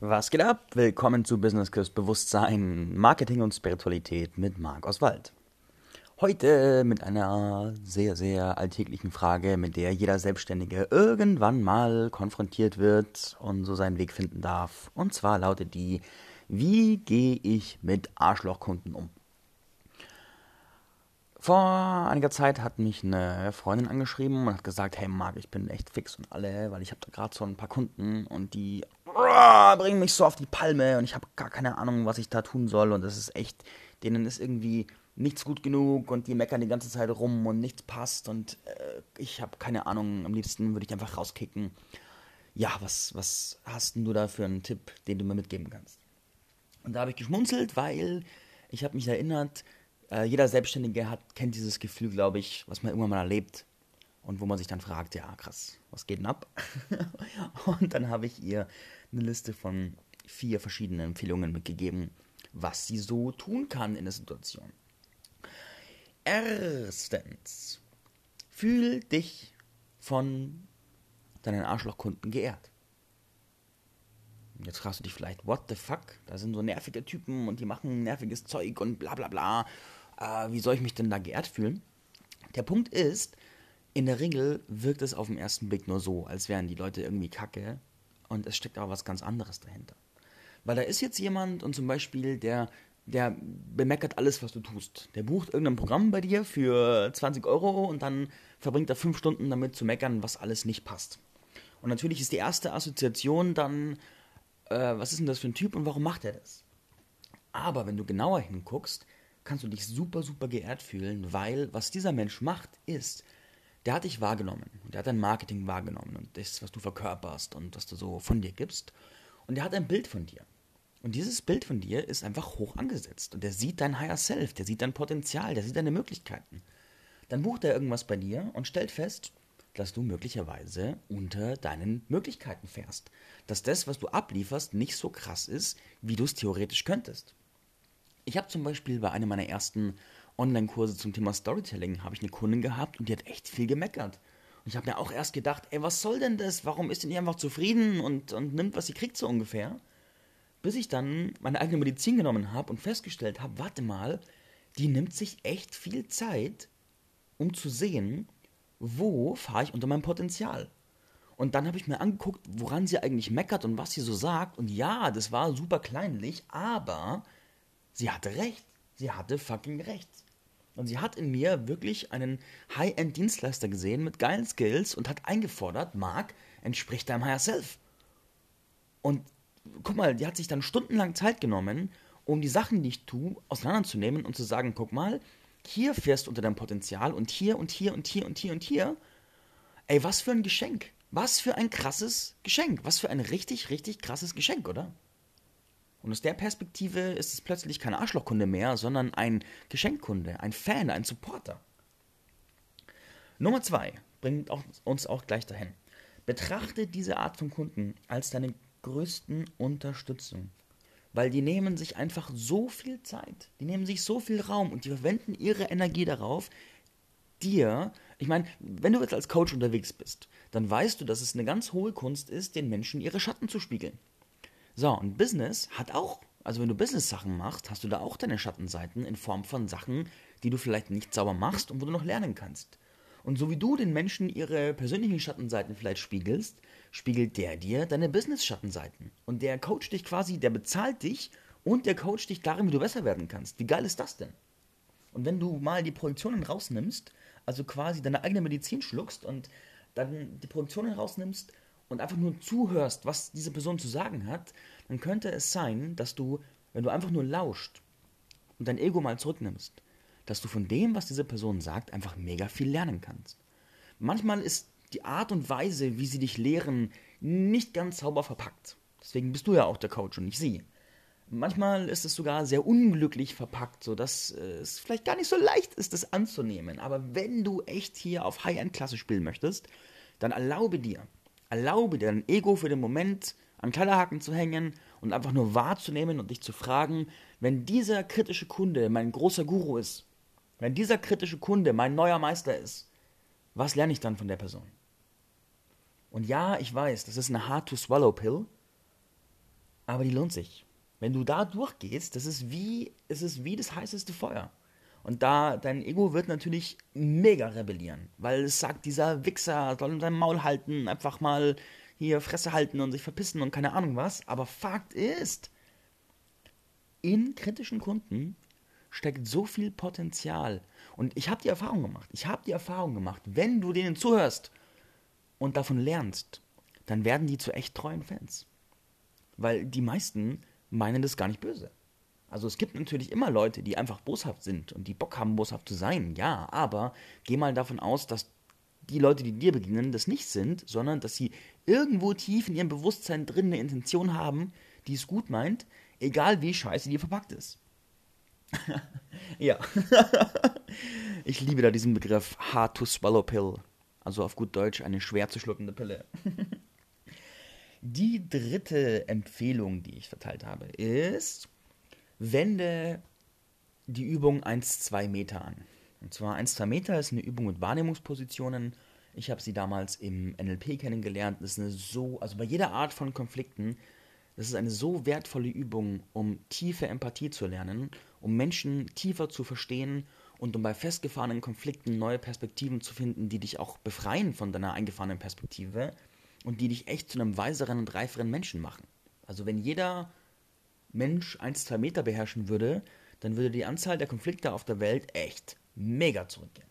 Was geht ab? Willkommen zu Business Kurs Bewusstsein, Marketing und Spiritualität mit Marc Oswald. Heute mit einer sehr, sehr alltäglichen Frage, mit der jeder Selbstständige irgendwann mal konfrontiert wird und so seinen Weg finden darf. Und zwar lautet die, wie gehe ich mit Arschlochkunden um? Vor einiger Zeit hat mich eine Freundin angeschrieben und hat gesagt, hey Marc, ich bin echt fix und alle, weil ich habe da gerade so ein paar Kunden und die bringen mich so auf die Palme und ich habe gar keine Ahnung, was ich da tun soll und das ist echt, denen ist irgendwie nichts gut genug und die meckern die ganze Zeit rum und nichts passt und äh, ich habe keine Ahnung, am liebsten würde ich einfach rauskicken. Ja, was, was hast denn du da für einen Tipp, den du mir mitgeben kannst? Und da habe ich geschmunzelt, weil ich habe mich erinnert, äh, jeder Selbstständige hat, kennt dieses Gefühl, glaube ich, was man irgendwann mal erlebt und wo man sich dann fragt, ja krass, was geht denn ab? und dann habe ich ihr eine Liste von vier verschiedenen Empfehlungen mitgegeben, was sie so tun kann in der Situation. Erstens, fühl dich von deinen Arschlochkunden geehrt. Jetzt fragst du dich vielleicht, what the fuck? Da sind so nervige Typen und die machen nerviges Zeug und bla bla bla. Äh, wie soll ich mich denn da geehrt fühlen? Der Punkt ist, in der Regel wirkt es auf den ersten Blick nur so, als wären die Leute irgendwie kacke und es steckt aber was ganz anderes dahinter. Weil da ist jetzt jemand und zum Beispiel, der, der bemeckert alles, was du tust. Der bucht irgendein Programm bei dir für 20 Euro und dann verbringt er fünf Stunden damit zu meckern, was alles nicht passt. Und natürlich ist die erste Assoziation dann, äh, was ist denn das für ein Typ und warum macht er das? Aber wenn du genauer hinguckst, kannst du dich super, super geehrt fühlen, weil was dieser Mensch macht, ist, der hat dich wahrgenommen. Der hat dein Marketing wahrgenommen und das, was du verkörperst und was du so von dir gibst. Und der hat ein Bild von dir. Und dieses Bild von dir ist einfach hoch angesetzt. Und der sieht dein Higher Self, der sieht dein Potenzial, der sieht deine Möglichkeiten. Dann bucht er irgendwas bei dir und stellt fest, dass du möglicherweise unter deinen Möglichkeiten fährst. Dass das, was du ablieferst, nicht so krass ist, wie du es theoretisch könntest. Ich habe zum Beispiel bei einem meiner ersten Online-Kurse zum Thema Storytelling habe ich eine Kundin gehabt und die hat echt viel gemeckert. Und ich habe mir auch erst gedacht, ey, was soll denn das? Warum ist die einfach zufrieden und, und nimmt, was sie kriegt, so ungefähr? Bis ich dann meine eigene Medizin genommen habe und festgestellt habe, warte mal, die nimmt sich echt viel Zeit, um zu sehen, wo fahre ich unter meinem Potenzial. Und dann habe ich mir angeguckt, woran sie eigentlich meckert und was sie so sagt. Und ja, das war super kleinlich, aber sie hatte recht. Sie hatte fucking recht. Und sie hat in mir wirklich einen High-End-Dienstleister gesehen mit geilen Skills und hat eingefordert, Marc, entspricht deinem Higher Self. Und guck mal, die hat sich dann stundenlang Zeit genommen, um die Sachen, die ich tue, auseinanderzunehmen und zu sagen, guck mal, hier fährst du unter deinem Potenzial und hier und hier und hier und hier und hier. Ey, was für ein Geschenk. Was für ein krasses Geschenk. Was für ein richtig, richtig krasses Geschenk, oder? Und aus der Perspektive ist es plötzlich kein Arschlochkunde mehr, sondern ein Geschenkkunde, ein Fan, ein Supporter. Nummer zwei bringt auch, uns auch gleich dahin. Betrachte diese Art von Kunden als deine größten Unterstützung. Weil die nehmen sich einfach so viel Zeit, die nehmen sich so viel Raum und die verwenden ihre Energie darauf, dir, ich meine, wenn du jetzt als Coach unterwegs bist, dann weißt du, dass es eine ganz hohe Kunst ist, den Menschen ihre Schatten zu spiegeln. So, und Business hat auch, also wenn du Business-Sachen machst, hast du da auch deine Schattenseiten in Form von Sachen, die du vielleicht nicht sauber machst und wo du noch lernen kannst. Und so wie du den Menschen ihre persönlichen Schattenseiten vielleicht spiegelst, spiegelt der dir deine Business-Schattenseiten. Und der coacht dich quasi, der bezahlt dich und der coacht dich darin, wie du besser werden kannst. Wie geil ist das denn? Und wenn du mal die Projektionen rausnimmst, also quasi deine eigene Medizin schluckst und dann die Projektionen rausnimmst und einfach nur zuhörst, was diese Person zu sagen hat, dann könnte es sein, dass du, wenn du einfach nur lauscht und dein Ego mal zurücknimmst, dass du von dem, was diese Person sagt, einfach mega viel lernen kannst. Manchmal ist die Art und Weise, wie sie dich lehren, nicht ganz sauber verpackt. Deswegen bist du ja auch der Coach und nicht sie. Manchmal ist es sogar sehr unglücklich verpackt, sodass äh, es vielleicht gar nicht so leicht ist, das anzunehmen. Aber wenn du echt hier auf High-End-Klasse spielen möchtest, dann erlaube dir, Erlaube dir dein Ego für den Moment an Kleiderhaken zu hängen und einfach nur wahrzunehmen und dich zu fragen, wenn dieser kritische Kunde mein großer Guru ist, wenn dieser kritische Kunde mein neuer Meister ist, was lerne ich dann von der Person? Und ja, ich weiß, das ist eine hard-to-swallow-Pill, Aber die lohnt sich. Wenn du da durchgehst, das ist wie, es ist wie das heißeste Feuer. Und da, dein Ego wird natürlich mega rebellieren, weil es sagt, dieser Wichser soll sein Maul halten, einfach mal hier Fresse halten und sich verpissen und keine Ahnung was. Aber Fakt ist, in kritischen Kunden steckt so viel Potenzial. Und ich habe die Erfahrung gemacht. Ich habe die Erfahrung gemacht, wenn du denen zuhörst und davon lernst, dann werden die zu echt treuen Fans. Weil die meisten meinen das gar nicht böse. Also es gibt natürlich immer Leute, die einfach boshaft sind und die Bock haben, boshaft zu sein, ja, aber geh mal davon aus, dass die Leute, die dir begegnen, das nicht sind, sondern dass sie irgendwo tief in ihrem Bewusstsein drin eine Intention haben, die es gut meint, egal wie scheiße die verpackt ist. ja. ich liebe da diesen Begriff hard to swallow pill. Also auf gut Deutsch eine schwer zu schluckende Pille. die dritte Empfehlung, die ich verteilt habe, ist, wende die Übung 1-2 Meter an. Und zwar 1-2 Meter ist eine Übung mit Wahrnehmungspositionen. Ich habe sie damals im NLP kennengelernt. Das ist eine so, also bei jeder Art von Konflikten, das ist eine so wertvolle Übung, um tiefe Empathie zu lernen, um Menschen tiefer zu verstehen und um bei festgefahrenen Konflikten neue Perspektiven zu finden, die dich auch befreien von deiner eingefahrenen Perspektive und die dich echt zu einem weiseren und reiferen Menschen machen. Also wenn jeder Mensch 1, 2 Meter beherrschen würde, dann würde die Anzahl der Konflikte auf der Welt echt mega zurückgehen.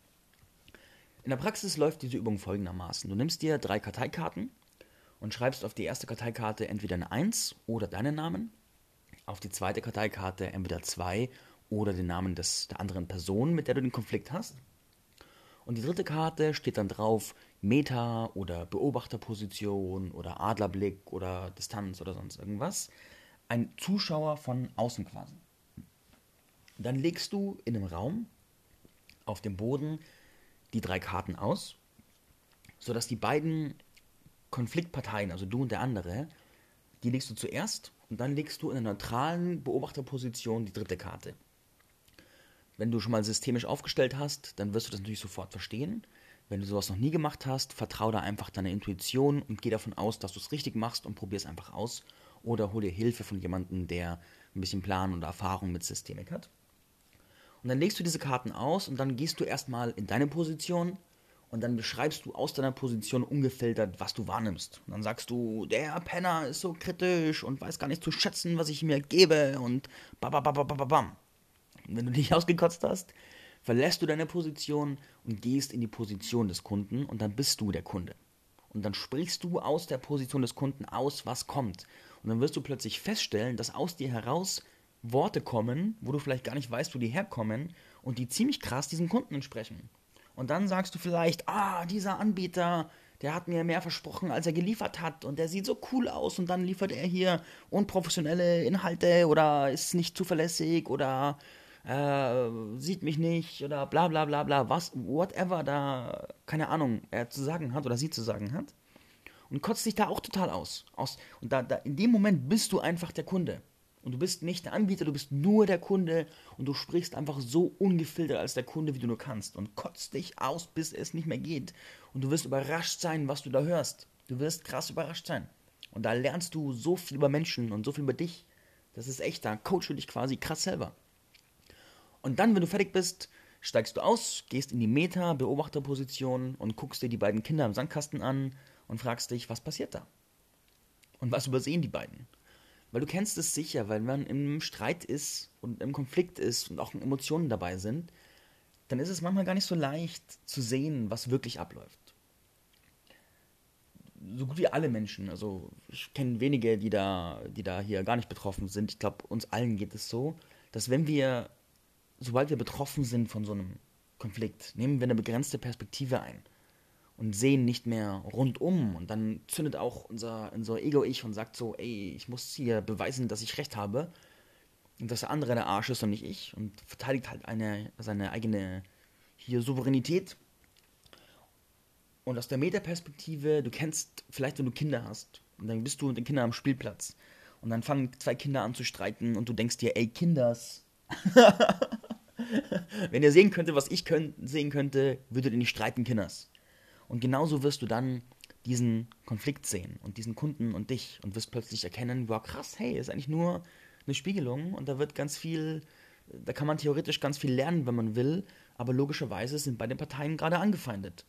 In der Praxis läuft diese Übung folgendermaßen. Du nimmst dir drei Karteikarten und schreibst auf die erste Karteikarte entweder eine 1 oder deinen Namen, auf die zweite Karteikarte entweder 2 oder den Namen des, der anderen Person, mit der du den Konflikt hast. Und die dritte Karte steht dann drauf Meta oder Beobachterposition oder Adlerblick oder Distanz oder sonst irgendwas. Ein Zuschauer von außen quasi. Dann legst du in einem Raum auf dem Boden die drei Karten aus, sodass die beiden Konfliktparteien, also du und der andere, die legst du zuerst und dann legst du in einer neutralen Beobachterposition die dritte Karte. Wenn du schon mal systemisch aufgestellt hast, dann wirst du das natürlich sofort verstehen. Wenn du sowas noch nie gemacht hast, vertraue da einfach deiner Intuition und geh davon aus, dass du es richtig machst und probier es einfach aus. Oder hol dir Hilfe von jemandem, der ein bisschen Plan und Erfahrung mit Systemik hat. Und dann legst du diese Karten aus und dann gehst du erstmal in deine Position und dann beschreibst du aus deiner Position ungefiltert, was du wahrnimmst. Und dann sagst du, der Penner ist so kritisch und weiß gar nicht zu schätzen, was ich mir gebe und babababababam. Und wenn du dich ausgekotzt hast, verlässt du deine Position und gehst in die Position des Kunden und dann bist du der Kunde. Und dann sprichst du aus der Position des Kunden aus, was kommt. Und dann wirst du plötzlich feststellen, dass aus dir heraus Worte kommen, wo du vielleicht gar nicht weißt, wo die herkommen und die ziemlich krass diesen Kunden entsprechen. Und dann sagst du vielleicht, ah, dieser Anbieter, der hat mir mehr versprochen, als er geliefert hat und der sieht so cool aus und dann liefert er hier unprofessionelle Inhalte oder ist nicht zuverlässig oder äh, sieht mich nicht oder bla bla bla bla, was, whatever da, keine Ahnung, er zu sagen hat oder sie zu sagen hat. Und kotzt dich da auch total aus. aus und da, da, in dem Moment bist du einfach der Kunde. Und du bist nicht der Anbieter, du bist nur der Kunde und du sprichst einfach so ungefiltert als der Kunde, wie du nur kannst und kotzt dich aus, bis es nicht mehr geht. Und du wirst überrascht sein, was du da hörst. Du wirst krass überrascht sein. Und da lernst du so viel über Menschen und so viel über dich. Das ist echt, da coachst du dich quasi krass selber. Und dann, wenn du fertig bist, steigst du aus, gehst in die Meta-Beobachterposition und guckst dir die beiden Kinder im Sandkasten an und fragst dich, was passiert da? Und was übersehen die beiden? Weil du kennst es sicher, weil man im Streit ist und im Konflikt ist und auch Emotionen dabei sind, dann ist es manchmal gar nicht so leicht zu sehen, was wirklich abläuft. So gut wie alle Menschen, also ich kenne wenige, die da, die da hier gar nicht betroffen sind. Ich glaube, uns allen geht es so, dass wenn wir, sobald wir betroffen sind von so einem Konflikt, nehmen wir eine begrenzte Perspektive ein und sehen nicht mehr rundum. Und dann zündet auch unser, unser Ego-Ich und sagt so, ey, ich muss hier beweisen, dass ich recht habe. Und dass der andere der Arsch ist und nicht ich. Und verteidigt halt eine, seine eigene hier Souveränität. Und aus der Metaperspektive, du kennst, vielleicht wenn du Kinder hast, und dann bist du mit den Kindern am Spielplatz. Und dann fangen zwei Kinder an zu streiten und du denkst dir, ey, Kinders. wenn ihr sehen könntet, was ich könnt, sehen könnte, würdet ihr nicht streiten, Kinders. Und genauso wirst du dann diesen Konflikt sehen und diesen Kunden und dich und wirst plötzlich erkennen, wow, krass, hey, ist eigentlich nur eine Spiegelung und da wird ganz viel, da kann man theoretisch ganz viel lernen, wenn man will, aber logischerweise sind beide Parteien gerade angefeindet.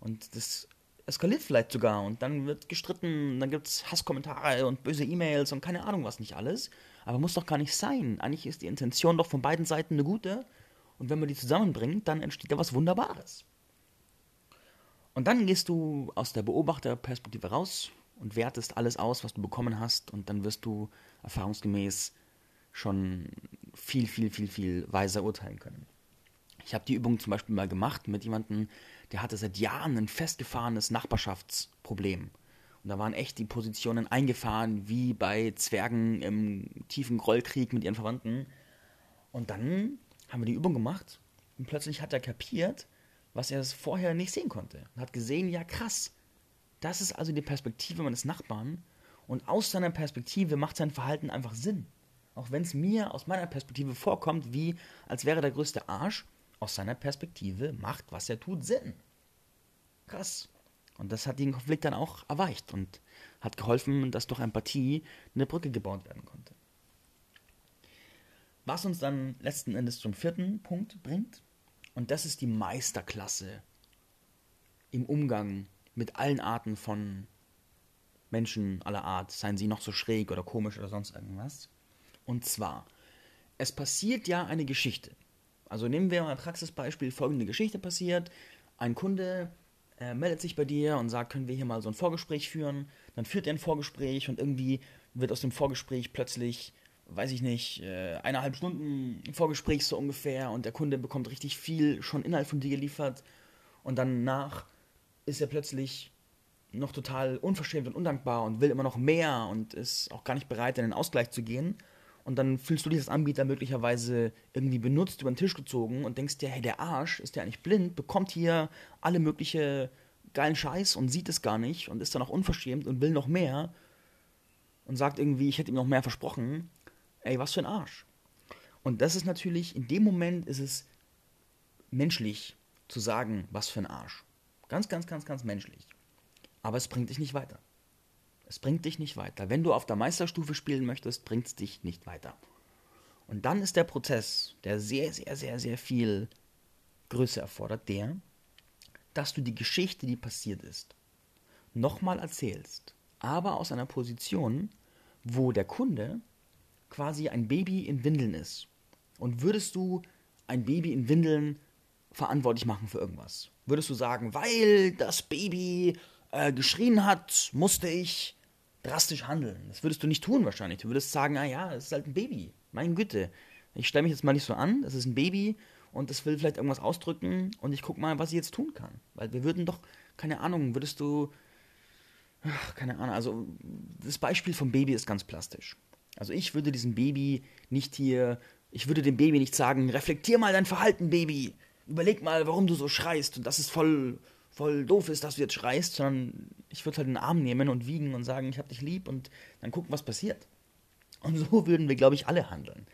Und das eskaliert vielleicht sogar und dann wird gestritten, dann gibt es Hasskommentare und böse E-Mails und keine Ahnung was nicht alles. Aber muss doch gar nicht sein. Eigentlich ist die Intention doch von beiden Seiten eine gute und wenn man die zusammenbringt, dann entsteht da was Wunderbares. Und dann gehst du aus der Beobachterperspektive raus und wertest alles aus, was du bekommen hast und dann wirst du erfahrungsgemäß schon viel, viel, viel, viel weiser urteilen können. Ich habe die Übung zum Beispiel mal gemacht mit jemandem, der hatte seit Jahren ein festgefahrenes Nachbarschaftsproblem. Und da waren echt die Positionen eingefahren, wie bei Zwergen im tiefen Grollkrieg mit ihren Verwandten. Und dann haben wir die Übung gemacht und plötzlich hat er kapiert, was er vorher nicht sehen konnte. Und hat gesehen, ja krass, das ist also die Perspektive meines Nachbarn. Und aus seiner Perspektive macht sein Verhalten einfach Sinn. Auch wenn es mir aus meiner Perspektive vorkommt, wie als wäre der größte Arsch, aus seiner Perspektive macht, was er tut, Sinn. Krass. Und das hat den Konflikt dann auch erweicht und hat geholfen, dass durch Empathie eine Brücke gebaut werden konnte. Was uns dann letzten Endes zum vierten Punkt bringt, und das ist die Meisterklasse im Umgang mit allen Arten von Menschen aller Art, seien sie noch so schräg oder komisch oder sonst irgendwas. Und zwar, es passiert ja eine Geschichte. Also nehmen wir mal ein Praxisbeispiel, folgende Geschichte passiert. Ein Kunde äh, meldet sich bei dir und sagt, können wir hier mal so ein Vorgespräch führen. Dann führt er ein Vorgespräch und irgendwie wird aus dem Vorgespräch plötzlich, weiß ich nicht, äh, eineinhalb Stunden Vorgespräch so ungefähr und der Kunde bekommt richtig viel schon Inhalt von dir geliefert und danach ist er plötzlich noch total unverschämt und undankbar und will immer noch mehr und ist auch gar nicht bereit, in den Ausgleich zu gehen. Und dann fühlst du dich als Anbieter möglicherweise irgendwie benutzt, über den Tisch gezogen und denkst dir, hey, der Arsch, ist der eigentlich blind, bekommt hier alle mögliche geilen Scheiß und sieht es gar nicht und ist dann auch unverschämt und will noch mehr und sagt irgendwie, ich hätte ihm noch mehr versprochen. Ey, was für ein Arsch. Und das ist natürlich, in dem Moment ist es menschlich zu sagen, was für ein Arsch. Ganz, ganz, ganz, ganz menschlich. Aber es bringt dich nicht weiter. Es bringt dich nicht weiter. Wenn du auf der Meisterstufe spielen möchtest, bringt es dich nicht weiter. Und dann ist der Prozess, der sehr, sehr, sehr, sehr viel Größe erfordert, der, dass du die Geschichte, die passiert ist, nochmal erzählst, aber aus einer Position, wo der Kunde quasi ein Baby in Windeln ist. Und würdest du ein Baby in Windeln verantwortlich machen für irgendwas? Würdest du sagen, weil das Baby äh, geschrien hat, musste ich drastisch handeln. Das würdest du nicht tun wahrscheinlich. Du würdest sagen, ah ja, es ist halt ein Baby. Mein Güte. Ich stelle mich jetzt mal nicht so an, das ist ein Baby und das will vielleicht irgendwas ausdrücken und ich gucke mal, was ich jetzt tun kann. Weil wir würden doch, keine Ahnung, würdest du, ach, keine Ahnung, also das Beispiel vom Baby ist ganz plastisch. Also ich würde diesem Baby nicht hier, ich würde dem Baby nicht sagen, reflektier mal dein Verhalten, Baby. Überleg mal, warum du so schreist und das ist voll voll doof ist, dass du jetzt schreist, sondern ich würde halt den Arm nehmen und wiegen und sagen, ich hab dich lieb und dann gucken, was passiert. Und so würden wir, glaube ich, alle handeln.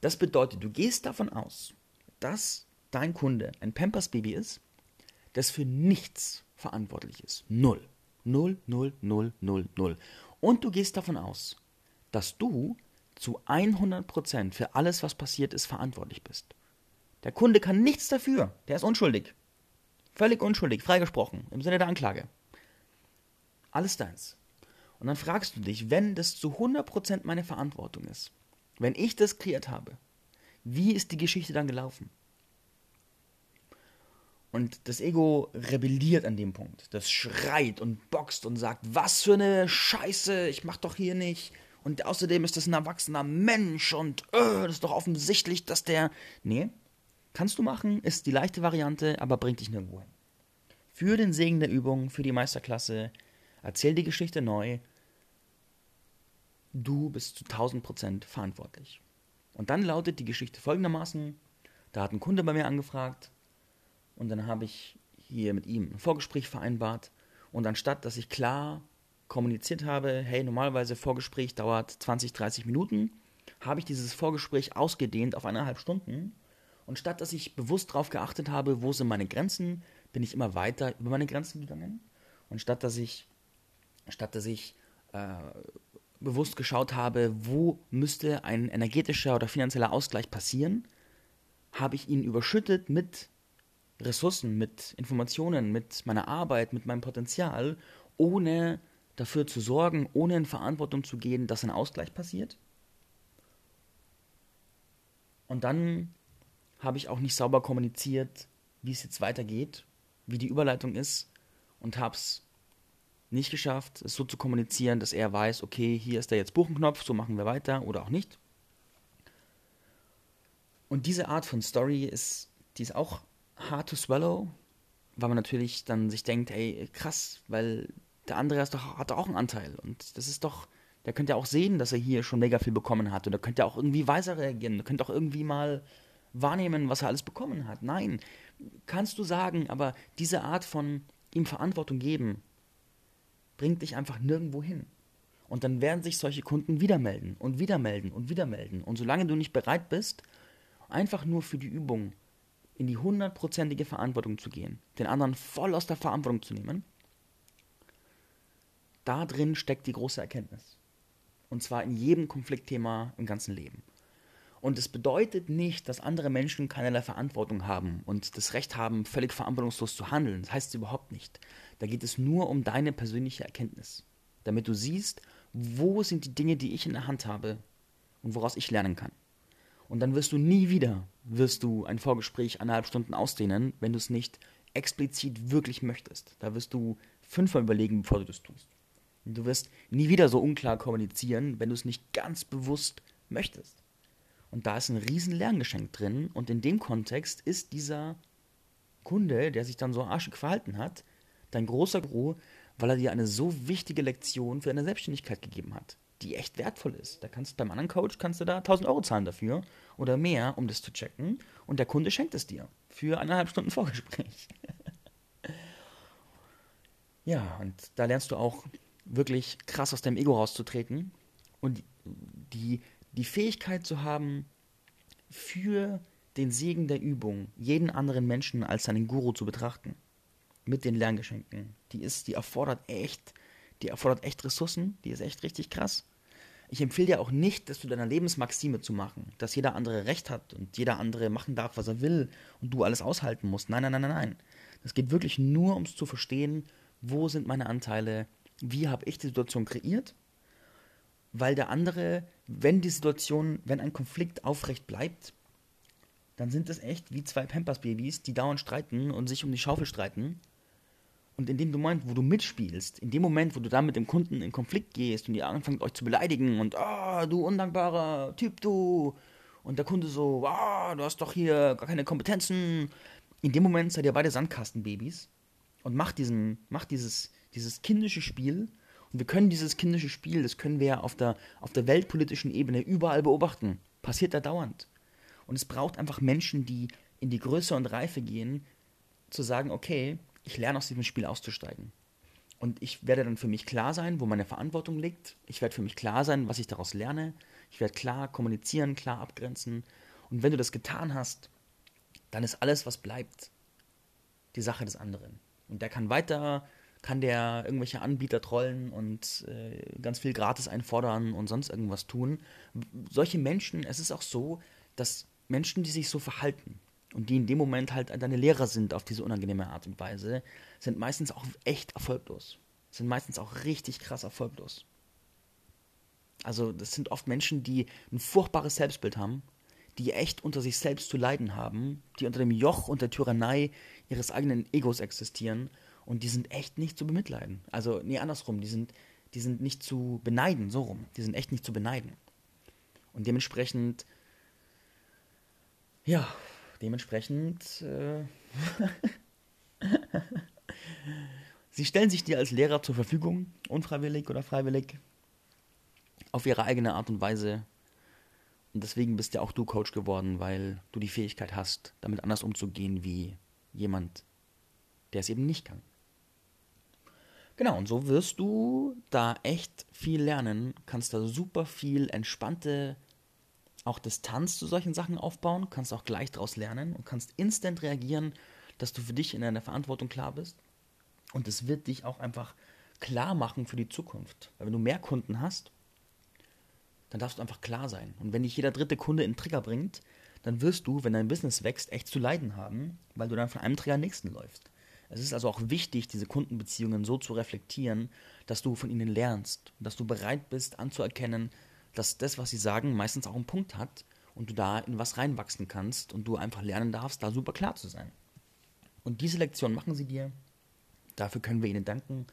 Das bedeutet, du gehst davon aus, dass dein Kunde ein Pampers-Baby ist, das für nichts verantwortlich ist. Null. Null, null, null, null, null. Und du gehst davon aus, dass du zu 100% für alles, was passiert ist, verantwortlich bist. Der Kunde kann nichts dafür. Der ist unschuldig. Völlig unschuldig, freigesprochen, im Sinne der Anklage. Alles deins. Und dann fragst du dich, wenn das zu 100% meine Verantwortung ist, wenn ich das kreiert habe, wie ist die Geschichte dann gelaufen? Und das Ego rebelliert an dem Punkt. Das schreit und boxt und sagt, was für eine Scheiße, ich mach doch hier nicht. Und außerdem ist das ein erwachsener Mensch und öh, das ist doch offensichtlich, dass der. Nee, Kannst du machen, ist die leichte Variante, aber bringt dich nirgendwo hin. Für den Segen der Übung, für die Meisterklasse, erzähl die Geschichte neu. Du bist zu 1000% verantwortlich. Und dann lautet die Geschichte folgendermaßen: Da hat ein Kunde bei mir angefragt und dann habe ich hier mit ihm ein Vorgespräch vereinbart. Und anstatt, dass ich klar kommuniziert habe, hey, normalerweise Vorgespräch dauert 20, 30 Minuten, habe ich dieses Vorgespräch ausgedehnt auf eineinhalb Stunden und statt dass ich bewusst darauf geachtet habe, wo sind meine Grenzen, bin ich immer weiter über meine Grenzen gegangen. Und statt dass ich statt dass ich äh, bewusst geschaut habe, wo müsste ein energetischer oder finanzieller Ausgleich passieren, habe ich ihn überschüttet mit Ressourcen, mit Informationen, mit meiner Arbeit, mit meinem Potenzial, ohne dafür zu sorgen, ohne in Verantwortung zu gehen, dass ein Ausgleich passiert. Und dann habe ich auch nicht sauber kommuniziert, wie es jetzt weitergeht, wie die Überleitung ist und habe es nicht geschafft, es so zu kommunizieren, dass er weiß, okay, hier ist der jetzt Buchenknopf, so machen wir weiter oder auch nicht. Und diese Art von Story ist, die ist auch hard to swallow, weil man natürlich dann sich denkt, hey, krass, weil der andere doch, hat auch einen Anteil und das ist doch, der könnte ja auch sehen, dass er hier schon mega viel bekommen hat und er könnte ja auch irgendwie weiser reagieren, der könnte auch irgendwie mal wahrnehmen, was er alles bekommen hat. Nein, kannst du sagen, aber diese Art von ihm Verantwortung geben, bringt dich einfach nirgendwo hin. Und dann werden sich solche Kunden wieder melden und wieder melden und wieder melden. Und solange du nicht bereit bist, einfach nur für die Übung in die hundertprozentige Verantwortung zu gehen, den anderen voll aus der Verantwortung zu nehmen, da drin steckt die große Erkenntnis. Und zwar in jedem Konfliktthema im ganzen Leben. Und es bedeutet nicht, dass andere Menschen keinerlei Verantwortung haben und das Recht haben, völlig verantwortungslos zu handeln. Das heißt überhaupt nicht. Da geht es nur um deine persönliche Erkenntnis. Damit du siehst, wo sind die Dinge, die ich in der Hand habe und woraus ich lernen kann. Und dann wirst du nie wieder, wirst du ein Vorgespräch eineinhalb Stunden ausdehnen, wenn du es nicht explizit wirklich möchtest. Da wirst du fünfmal überlegen, bevor du das tust. Du wirst nie wieder so unklar kommunizieren, wenn du es nicht ganz bewusst möchtest. Und da ist ein riesen Lerngeschenk drin. Und in dem Kontext ist dieser Kunde, der sich dann so arschig verhalten hat, dein großer Guru, weil er dir eine so wichtige Lektion für deine Selbstständigkeit gegeben hat, die echt wertvoll ist. Da kannst beim anderen Coach kannst du da 1000 Euro zahlen dafür oder mehr, um das zu checken. Und der Kunde schenkt es dir für eineinhalb Stunden Vorgespräch. ja, und da lernst du auch wirklich krass aus deinem Ego rauszutreten und die die Fähigkeit zu haben, für den Segen der Übung jeden anderen Menschen als seinen Guru zu betrachten. Mit den Lerngeschenken. Die ist, die erfordert echt, die erfordert echt Ressourcen, die ist echt richtig krass. Ich empfehle dir auch nicht, das zu deiner Lebensmaxime zu machen, dass jeder andere Recht hat und jeder andere machen darf, was er will und du alles aushalten musst. Nein, nein, nein, nein, nein. Es geht wirklich nur ums zu verstehen, wo sind meine Anteile, wie habe ich die Situation kreiert weil der andere, wenn die Situation, wenn ein Konflikt aufrecht bleibt, dann sind es echt wie zwei Pampers-Babys, die dauernd streiten und sich um die Schaufel streiten. Und in dem Moment, wo du mitspielst, in dem Moment, wo du da mit dem Kunden in Konflikt gehst und ihr anfangt euch zu beleidigen und ah, oh, du undankbarer Typ, du. Und der Kunde so, ah, oh, du hast doch hier gar keine Kompetenzen. In dem Moment seid ihr beide Sandkastenbabys und macht diesen, macht dieses, dieses kindische Spiel und wir können dieses kindische Spiel, das können wir ja auf der, auf der weltpolitischen Ebene überall beobachten. Passiert da dauernd. Und es braucht einfach Menschen, die in die Größe und Reife gehen, zu sagen, okay, ich lerne aus diesem Spiel auszusteigen. Und ich werde dann für mich klar sein, wo meine Verantwortung liegt. Ich werde für mich klar sein, was ich daraus lerne. Ich werde klar kommunizieren, klar abgrenzen. Und wenn du das getan hast, dann ist alles, was bleibt, die Sache des anderen. Und der kann weiter kann der irgendwelche Anbieter trollen und äh, ganz viel gratis einfordern und sonst irgendwas tun. Solche Menschen, es ist auch so, dass Menschen, die sich so verhalten und die in dem Moment halt deine Lehrer sind auf diese unangenehme Art und Weise, sind meistens auch echt erfolglos. Sind meistens auch richtig krass erfolglos. Also das sind oft Menschen, die ein furchtbares Selbstbild haben, die echt unter sich selbst zu leiden haben, die unter dem Joch und der Tyrannei ihres eigenen Egos existieren und die sind echt nicht zu bemitleiden. Also, nee, andersrum, die sind, die sind nicht zu beneiden, so rum. Die sind echt nicht zu beneiden. Und dementsprechend, ja, dementsprechend, äh, sie stellen sich dir als Lehrer zur Verfügung, unfreiwillig oder freiwillig, auf ihre eigene Art und Weise. Und deswegen bist ja auch du Coach geworden, weil du die Fähigkeit hast, damit anders umzugehen wie jemand, der es eben nicht kann. Genau, und so wirst du da echt viel lernen, kannst da super viel entspannte auch Distanz zu solchen Sachen aufbauen, kannst auch gleich daraus lernen und kannst instant reagieren, dass du für dich in deiner Verantwortung klar bist. Und es wird dich auch einfach klar machen für die Zukunft. Weil wenn du mehr Kunden hast, dann darfst du einfach klar sein. Und wenn dich jeder dritte Kunde in Trigger bringt, dann wirst du, wenn dein Business wächst, echt zu leiden haben, weil du dann von einem Trigger nächsten läufst. Es ist also auch wichtig, diese Kundenbeziehungen so zu reflektieren, dass du von ihnen lernst, dass du bereit bist anzuerkennen, dass das, was sie sagen, meistens auch einen Punkt hat und du da in was reinwachsen kannst und du einfach lernen darfst, da super klar zu sein. Und diese Lektion machen sie dir. Dafür können wir ihnen danken.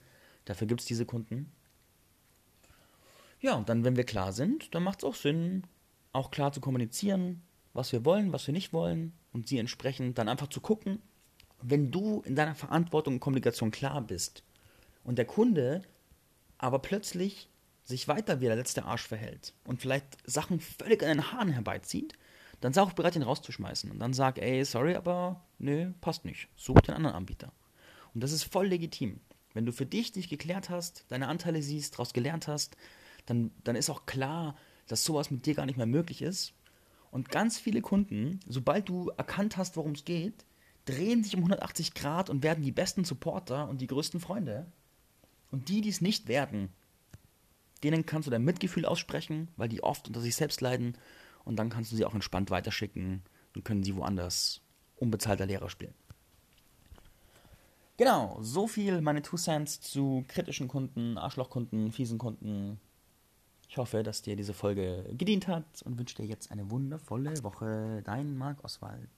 Dafür gibt es diese Kunden. Ja, und dann, wenn wir klar sind, dann macht es auch Sinn, auch klar zu kommunizieren, was wir wollen, was wir nicht wollen und sie entsprechend dann einfach zu gucken, wenn du in deiner Verantwortung und Kommunikation klar bist und der Kunde aber plötzlich sich weiter wie der letzte Arsch verhält und vielleicht Sachen völlig an den Haaren herbeizieht, dann sei auch bereit, ihn rauszuschmeißen. Und dann sag, ey, sorry, aber nö, passt nicht. Such den anderen Anbieter. Und das ist voll legitim. Wenn du für dich dich geklärt hast, deine Anteile siehst, daraus gelernt hast, dann, dann ist auch klar, dass sowas mit dir gar nicht mehr möglich ist. Und ganz viele Kunden, sobald du erkannt hast, worum es geht, drehen sich um 180 Grad und werden die besten Supporter und die größten Freunde. Und die, die es nicht werden, denen kannst du dein Mitgefühl aussprechen, weil die oft unter sich selbst leiden. Und dann kannst du sie auch entspannt weiterschicken und können sie woanders unbezahlter Lehrer spielen. Genau, so viel meine Two Cents zu kritischen Kunden, Arschlochkunden, fiesen Kunden. Ich hoffe, dass dir diese Folge gedient hat und wünsche dir jetzt eine wundervolle Woche. Dein Marc Oswald.